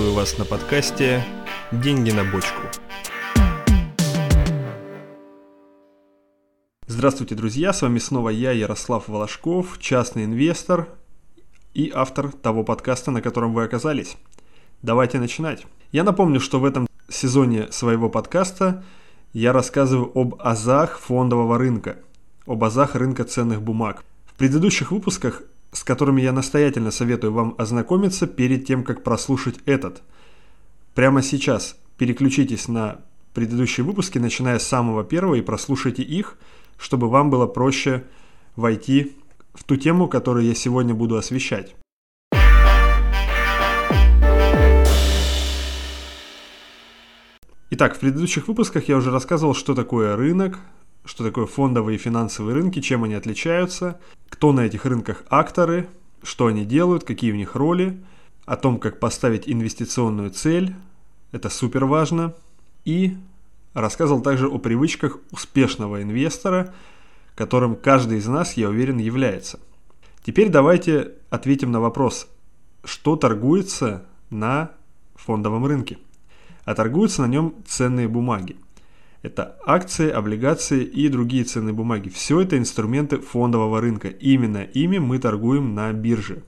Приветствую вас на подкасте «Деньги на бочку». Здравствуйте, друзья! С вами снова я, Ярослав Волошков, частный инвестор и автор того подкаста, на котором вы оказались. Давайте начинать. Я напомню, что в этом сезоне своего подкаста я рассказываю об азах фондового рынка, об азах рынка ценных бумаг. В предыдущих выпусках с которыми я настоятельно советую вам ознакомиться перед тем, как прослушать этот. Прямо сейчас переключитесь на предыдущие выпуски, начиная с самого первого, и прослушайте их, чтобы вам было проще войти в ту тему, которую я сегодня буду освещать. Итак, в предыдущих выпусках я уже рассказывал, что такое рынок, что такое фондовые и финансовые рынки, чем они отличаются, кто на этих рынках акторы, что они делают, какие у них роли, о том, как поставить инвестиционную цель, это супер важно, и рассказывал также о привычках успешного инвестора, которым каждый из нас, я уверен, является. Теперь давайте ответим на вопрос, что торгуется на фондовом рынке. А торгуются на нем ценные бумаги – это акции, облигации и другие ценные бумаги. Все это инструменты фондового рынка. Именно ими мы торгуем на бирже.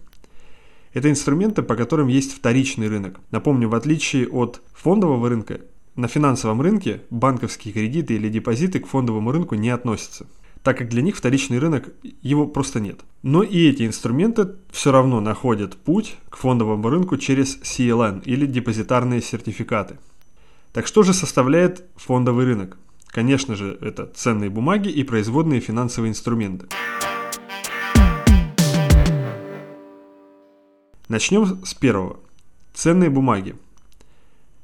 Это инструменты, по которым есть вторичный рынок. Напомню, в отличие от фондового рынка, на финансовом рынке банковские кредиты или депозиты к фондовому рынку не относятся так как для них вторичный рынок, его просто нет. Но и эти инструменты все равно находят путь к фондовому рынку через CLN или депозитарные сертификаты. Так что же составляет фондовый рынок? Конечно же, это ценные бумаги и производные финансовые инструменты. Начнем с первого. Ценные бумаги.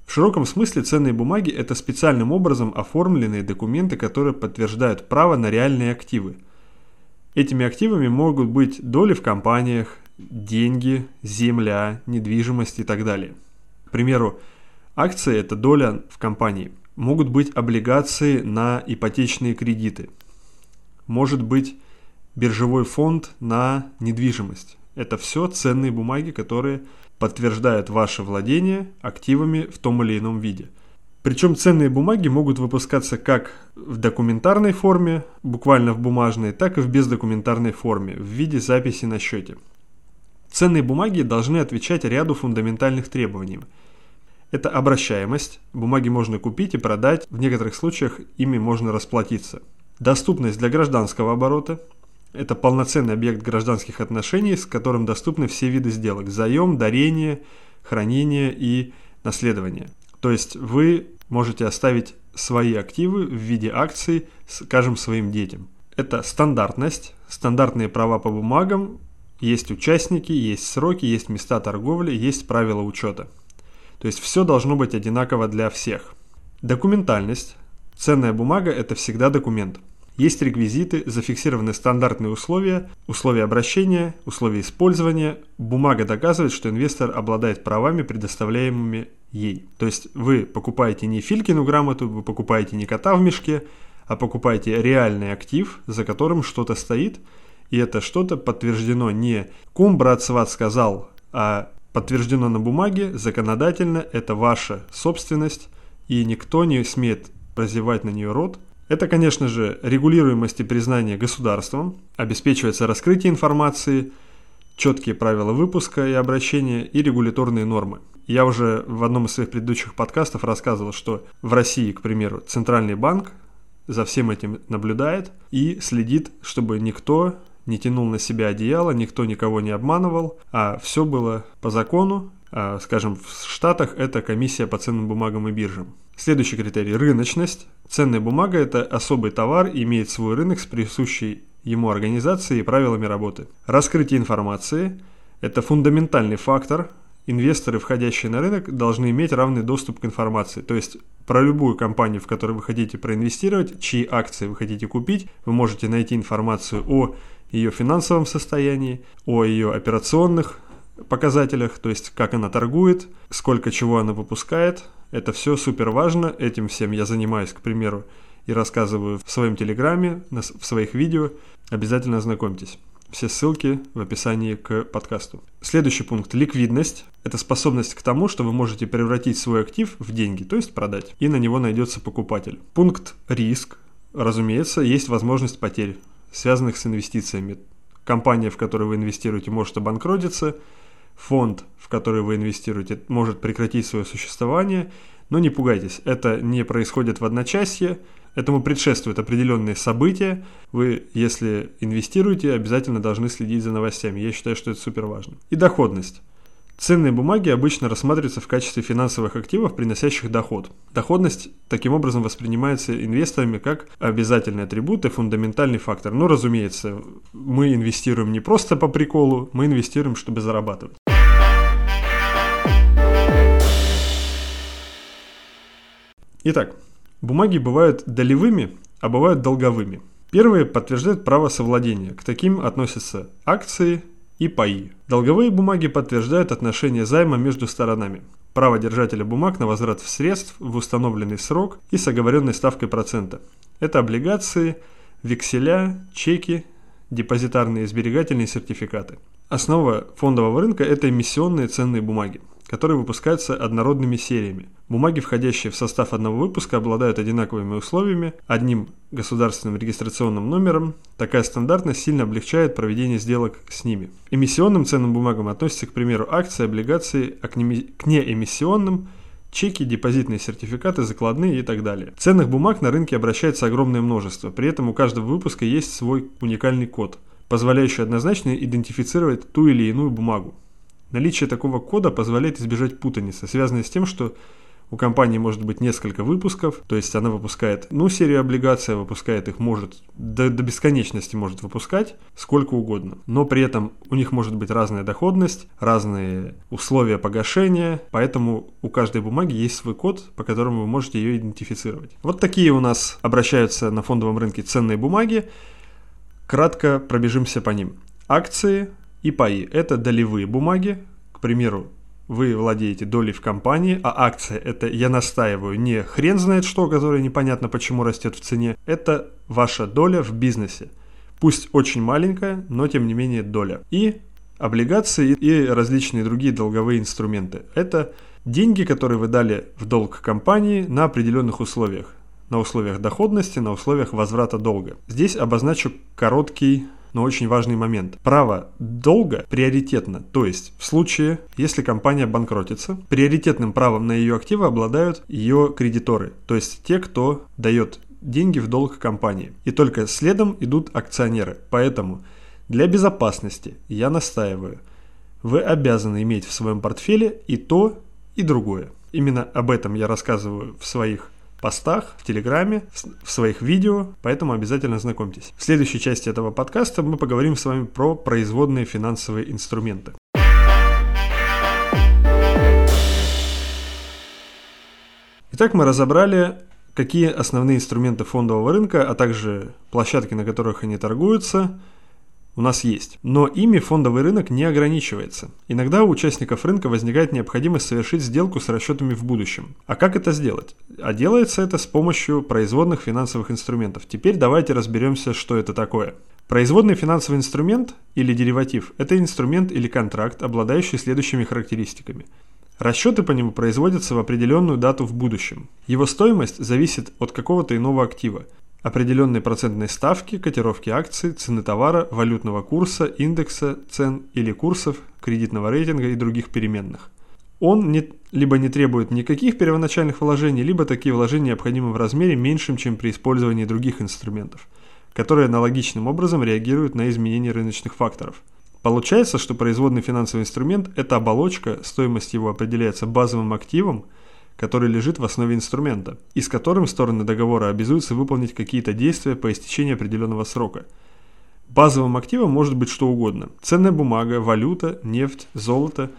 В широком смысле ценные бумаги – это специальным образом оформленные документы, которые подтверждают право на реальные активы. Этими активами могут быть доли в компаниях, деньги, земля, недвижимость и так далее. К примеру, Акции – это доля в компании. Могут быть облигации на ипотечные кредиты. Может быть биржевой фонд на недвижимость. Это все ценные бумаги, которые подтверждают ваше владение активами в том или ином виде. Причем ценные бумаги могут выпускаться как в документарной форме, буквально в бумажной, так и в бездокументарной форме, в виде записи на счете. Ценные бумаги должны отвечать ряду фундаментальных требований – это обращаемость. Бумаги можно купить и продать. В некоторых случаях ими можно расплатиться. Доступность для гражданского оборота. Это полноценный объект гражданских отношений, с которым доступны все виды сделок. Заем, дарение, хранение и наследование. То есть вы можете оставить свои активы в виде акций, скажем, своим детям. Это стандартность, стандартные права по бумагам, есть участники, есть сроки, есть места торговли, есть правила учета. То есть все должно быть одинаково для всех. Документальность. Ценная бумага – это всегда документ. Есть реквизиты, зафиксированы стандартные условия, условия обращения, условия использования. Бумага доказывает, что инвестор обладает правами, предоставляемыми ей. То есть вы покупаете не Филькину грамоту, вы покупаете не кота в мешке, а покупаете реальный актив, за которым что-то стоит, и это что-то подтверждено не «кум, брат, сват сказал», а подтверждено на бумаге, законодательно, это ваша собственность, и никто не смеет разевать на нее рот. Это, конечно же, регулируемость и признание государством, обеспечивается раскрытие информации, четкие правила выпуска и обращения и регуляторные нормы. Я уже в одном из своих предыдущих подкастов рассказывал, что в России, к примеру, Центральный банк за всем этим наблюдает и следит, чтобы никто не тянул на себя одеяло, никто никого не обманывал, а все было по закону. А, скажем, в Штатах это комиссия по ценным бумагам и биржам. Следующий критерий – рыночность. Ценная бумага – это особый товар, имеет свой рынок с присущей ему организацией и правилами работы. Раскрытие информации – это фундаментальный фактор, инвесторы, входящие на рынок, должны иметь равный доступ к информации. То есть про любую компанию, в которую вы хотите проинвестировать, чьи акции вы хотите купить, вы можете найти информацию о ее финансовом состоянии, о ее операционных показателях, то есть как она торгует, сколько чего она выпускает. Это все супер важно, этим всем я занимаюсь, к примеру, и рассказываю в своем телеграме, в своих видео. Обязательно ознакомьтесь. Все ссылки в описании к подкасту. Следующий пункт – ликвидность. Это способность к тому, что вы можете превратить свой актив в деньги, то есть продать, и на него найдется покупатель. Пункт риск. Разумеется, есть возможность потерь, связанных с инвестициями. Компания, в которую вы инвестируете, может обанкротиться, фонд, в который вы инвестируете, может прекратить свое существование, но не пугайтесь, это не происходит в одночасье, Этому предшествуют определенные события. Вы, если инвестируете, обязательно должны следить за новостями. Я считаю, что это супер важно. И доходность. Ценные бумаги обычно рассматриваются в качестве финансовых активов, приносящих доход. Доходность таким образом воспринимается инвесторами как обязательный атрибут и фундаментальный фактор. Но, разумеется, мы инвестируем не просто по приколу, мы инвестируем, чтобы зарабатывать. Итак, бумаги бывают долевыми, а бывают долговыми. Первые подтверждают право совладения. К таким относятся акции, и паи. Долговые бумаги подтверждают отношение займа между сторонами. Право держателя бумаг на возврат средств в установленный срок и с оговоренной ставкой процента. Это облигации, векселя, чеки, депозитарные и сберегательные сертификаты. Основа фондового рынка – это эмиссионные ценные бумаги которые выпускаются однородными сериями. Бумаги, входящие в состав одного выпуска, обладают одинаковыми условиями, одним государственным регистрационным номером. Такая стандартность сильно облегчает проведение сделок с ними. Эмиссионным ценным бумагам относятся, к примеру, акции, облигации, а к неэмиссионным чеки, депозитные сертификаты, закладные и так далее. Ценных бумаг на рынке обращается огромное множество, при этом у каждого выпуска есть свой уникальный код, позволяющий однозначно идентифицировать ту или иную бумагу. Наличие такого кода позволяет избежать путаницы, связанной с тем, что у компании может быть несколько выпусков, то есть она выпускает, ну, серию облигаций, выпускает их, может, до, до бесконечности может выпускать, сколько угодно. Но при этом у них может быть разная доходность, разные условия погашения, поэтому у каждой бумаги есть свой код, по которому вы можете ее идентифицировать. Вот такие у нас обращаются на фондовом рынке ценные бумаги. Кратко пробежимся по ним. Акции, и паи – это долевые бумаги. К примеру, вы владеете долей в компании, а акция – это, я настаиваю, не хрен знает что, которое непонятно почему растет в цене. Это ваша доля в бизнесе. Пусть очень маленькая, но тем не менее доля. И облигации и различные другие долговые инструменты. Это деньги, которые вы дали в долг компании на определенных условиях. На условиях доходности, на условиях возврата долга. Здесь обозначу короткий но очень важный момент. Право долга приоритетно, то есть в случае, если компания банкротится, приоритетным правом на ее активы обладают ее кредиторы, то есть те, кто дает деньги в долг компании. И только следом идут акционеры. Поэтому для безопасности я настаиваю, вы обязаны иметь в своем портфеле и то, и другое. Именно об этом я рассказываю в своих постах, в Телеграме, в своих видео, поэтому обязательно знакомьтесь. В следующей части этого подкаста мы поговорим с вами про производные финансовые инструменты. Итак, мы разобрали, какие основные инструменты фондового рынка, а также площадки, на которых они торгуются – у нас есть. Но ими фондовый рынок не ограничивается. Иногда у участников рынка возникает необходимость совершить сделку с расчетами в будущем. А как это сделать? А делается это с помощью производных финансовых инструментов. Теперь давайте разберемся, что это такое. Производный финансовый инструмент или дериватив – это инструмент или контракт, обладающий следующими характеристиками. Расчеты по нему производятся в определенную дату в будущем. Его стоимость зависит от какого-то иного актива определенной процентной ставки, котировки акций, цены товара, валютного курса, индекса цен или курсов, кредитного рейтинга и других переменных. Он не, либо не требует никаких первоначальных вложений, либо такие вложения необходимы в размере меньшем, чем при использовании других инструментов, которые аналогичным образом реагируют на изменения рыночных факторов. Получается, что производный финансовый инструмент – это оболочка, стоимость его определяется базовым активом – который лежит в основе инструмента, и с которым стороны договора обязуются выполнить какие-то действия по истечении определенного срока. Базовым активом может быть что угодно. Ценная бумага, валюта, нефть, золото.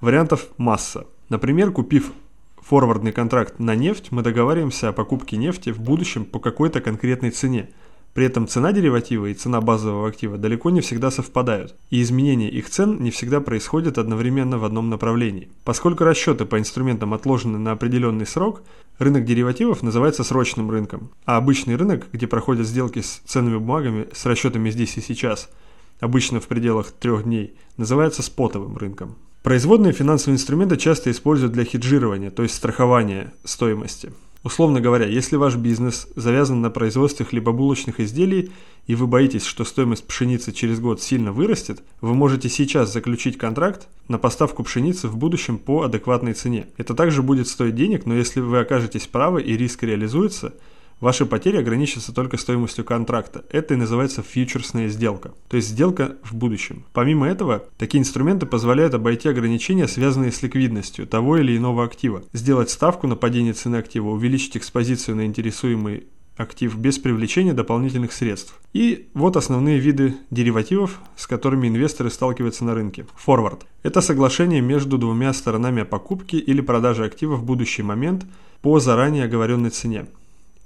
Вариантов масса. Например, купив форвардный контракт на нефть, мы договариваемся о покупке нефти в будущем по какой-то конкретной цене – при этом цена дериватива и цена базового актива далеко не всегда совпадают, и изменение их цен не всегда происходит одновременно в одном направлении. Поскольку расчеты по инструментам отложены на определенный срок, рынок деривативов называется срочным рынком, а обычный рынок, где проходят сделки с ценными бумагами с расчетами здесь и сейчас, обычно в пределах трех дней, называется спотовым рынком. Производные финансовые инструменты часто используют для хеджирования, то есть страхования стоимости. Условно говоря, если ваш бизнес завязан на производстве хлебобулочных изделий и вы боитесь, что стоимость пшеницы через год сильно вырастет, вы можете сейчас заключить контракт на поставку пшеницы в будущем по адекватной цене. Это также будет стоить денег, но если вы окажетесь правы и риск реализуется – Ваши потери ограничатся только стоимостью контракта. Это и называется фьючерсная сделка, то есть сделка в будущем. Помимо этого, такие инструменты позволяют обойти ограничения, связанные с ликвидностью того или иного актива, сделать ставку на падение цены актива, увеличить экспозицию на интересуемый актив без привлечения дополнительных средств. И вот основные виды деривативов, с которыми инвесторы сталкиваются на рынке. Форвард – это соглашение между двумя сторонами о покупке или продаже актива в будущий момент по заранее оговоренной цене.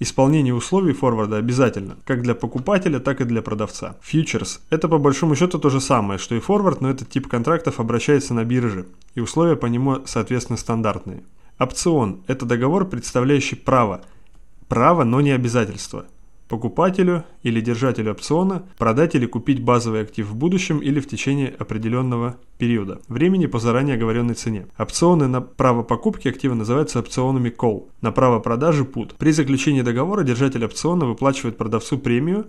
Исполнение условий форварда обязательно, как для покупателя, так и для продавца. Фьючерс – это по большому счету то же самое, что и форвард, но этот тип контрактов обращается на бирже, и условия по нему, соответственно, стандартные. Опцион – это договор, представляющий право. Право, но не обязательство – покупателю или держателю опциона продать или купить базовый актив в будущем или в течение определенного периода, времени по заранее оговоренной цене. Опционы на право покупки актива называются опционами call, на право продажи put. При заключении договора держатель опциона выплачивает продавцу премию,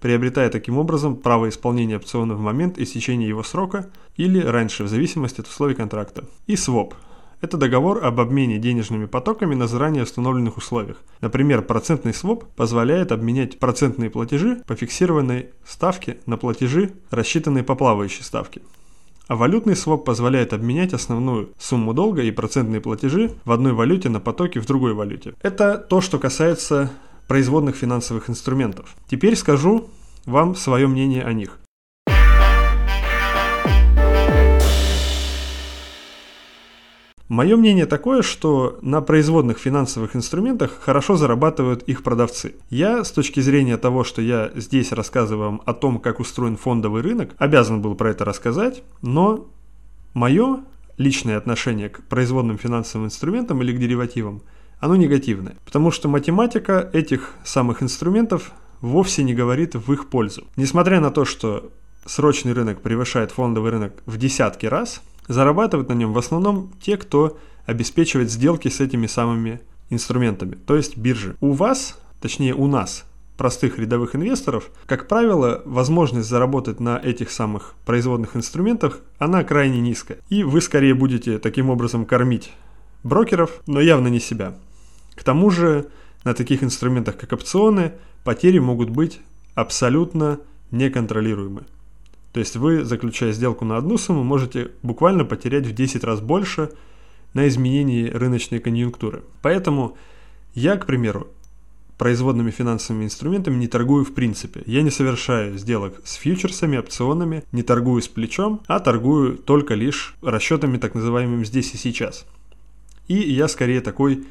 приобретая таким образом право исполнения опциона в момент истечения его срока или раньше, в зависимости от условий контракта. И swap это договор об обмене денежными потоками на заранее установленных условиях. Например, процентный своп позволяет обменять процентные платежи по фиксированной ставке на платежи, рассчитанные по плавающей ставке. А валютный своп позволяет обменять основную сумму долга и процентные платежи в одной валюте на потоки в другой валюте. Это то, что касается производных финансовых инструментов. Теперь скажу вам свое мнение о них. Мое мнение такое, что на производных финансовых инструментах хорошо зарабатывают их продавцы. Я, с точки зрения того, что я здесь рассказываю вам о том, как устроен фондовый рынок, обязан был про это рассказать, но мое личное отношение к производным финансовым инструментам или к деривативам, оно негативное. Потому что математика этих самых инструментов вовсе не говорит в их пользу. Несмотря на то, что срочный рынок превышает фондовый рынок в десятки раз – Зарабатывают на нем в основном те, кто обеспечивает сделки с этими самыми инструментами, то есть биржи. У вас, точнее у нас, простых рядовых инвесторов, как правило, возможность заработать на этих самых производных инструментах, она крайне низкая. И вы скорее будете таким образом кормить брокеров, но явно не себя. К тому же на таких инструментах, как опционы, потери могут быть абсолютно неконтролируемы. То есть вы, заключая сделку на одну сумму, можете буквально потерять в 10 раз больше на изменении рыночной конъюнктуры. Поэтому я, к примеру, производными финансовыми инструментами не торгую в принципе. Я не совершаю сделок с фьючерсами, опционами, не торгую с плечом, а торгую только лишь расчетами так называемыми здесь и сейчас. И я скорее такой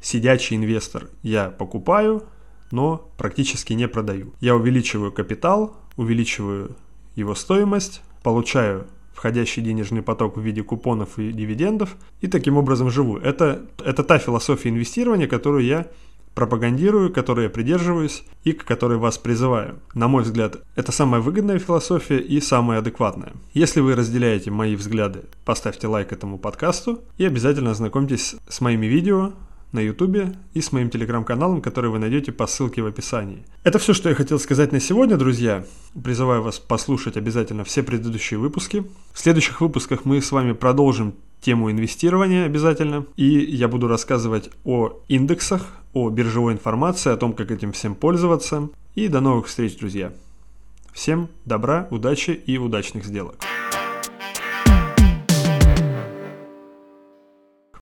сидячий инвестор. Я покупаю, но практически не продаю. Я увеличиваю капитал, увеличиваю его стоимость, получаю входящий денежный поток в виде купонов и дивидендов, и таким образом живу. Это, это та философия инвестирования, которую я пропагандирую, которой я придерживаюсь и к которой вас призываю. На мой взгляд, это самая выгодная философия и самая адекватная. Если вы разделяете мои взгляды, поставьте лайк этому подкасту и обязательно ознакомьтесь с моими видео, на YouTube и с моим телеграм-каналом, который вы найдете по ссылке в описании. Это все, что я хотел сказать на сегодня, друзья. Призываю вас послушать обязательно все предыдущие выпуски. В следующих выпусках мы с вами продолжим тему инвестирования обязательно. И я буду рассказывать о индексах, о биржевой информации, о том, как этим всем пользоваться. И до новых встреч, друзья. Всем добра, удачи и удачных сделок.